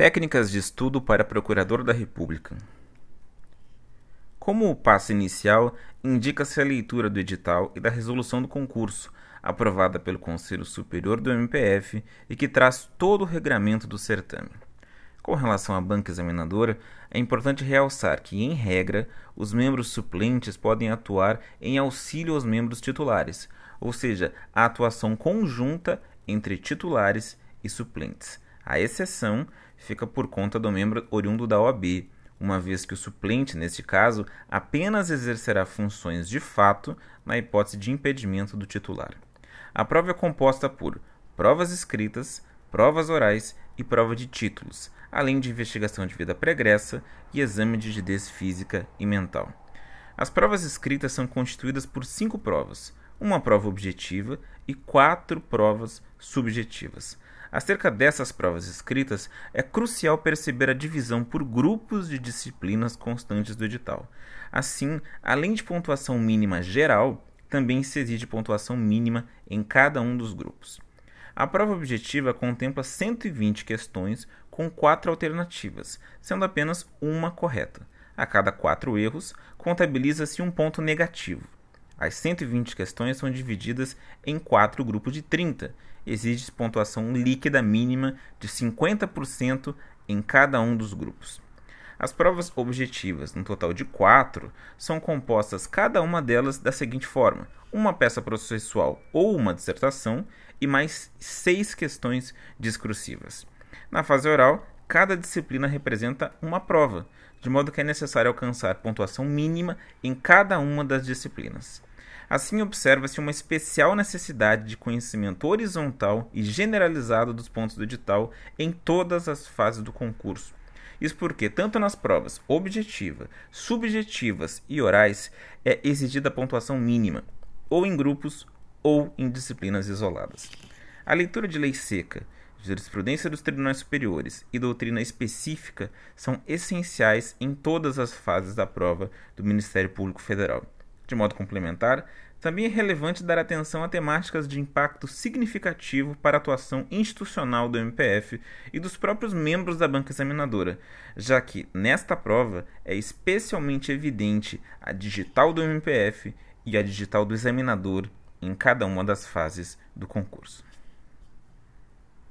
Técnicas de estudo para Procurador da República. Como o passo inicial, indica-se a leitura do edital e da resolução do concurso, aprovada pelo Conselho Superior do MPF e que traz todo o regramento do certame. Com relação à banca examinadora, é importante realçar que, em regra, os membros suplentes podem atuar em auxílio aos membros titulares, ou seja, a atuação conjunta entre titulares e suplentes. A exceção fica por conta do membro oriundo da OAB, uma vez que o suplente, neste caso, apenas exercerá funções de fato na hipótese de impedimento do titular. A prova é composta por provas escritas, provas orais e prova de títulos, além de investigação de vida pregressa e exame de rigidez física e mental. As provas escritas são constituídas por cinco provas, uma prova objetiva e quatro provas subjetivas. Acerca dessas provas escritas, é crucial perceber a divisão por grupos de disciplinas constantes do edital. Assim, além de pontuação mínima geral, também se exige pontuação mínima em cada um dos grupos. A prova objetiva contempla 120 questões com quatro alternativas, sendo apenas uma correta. A cada quatro erros, contabiliza-se um ponto negativo. As 120 questões são divididas em quatro grupos de 30. Exige pontuação líquida mínima de 50% em cada um dos grupos. As provas objetivas, no total de quatro, são compostas cada uma delas da seguinte forma: uma peça processual ou uma dissertação e mais seis questões discursivas. Na fase oral, cada disciplina representa uma prova, de modo que é necessário alcançar pontuação mínima em cada uma das disciplinas. Assim, observa-se uma especial necessidade de conhecimento horizontal e generalizado dos pontos do edital em todas as fases do concurso. Isso porque, tanto nas provas objetiva, subjetivas e orais, é exigida a pontuação mínima, ou em grupos ou em disciplinas isoladas. A leitura de lei seca, jurisprudência dos tribunais superiores e doutrina específica são essenciais em todas as fases da prova do Ministério Público Federal. De modo complementar, também é relevante dar atenção a temáticas de impacto significativo para a atuação institucional do MPF e dos próprios membros da banca examinadora, já que, nesta prova, é especialmente evidente a digital do MPF e a digital do examinador em cada uma das fases do concurso.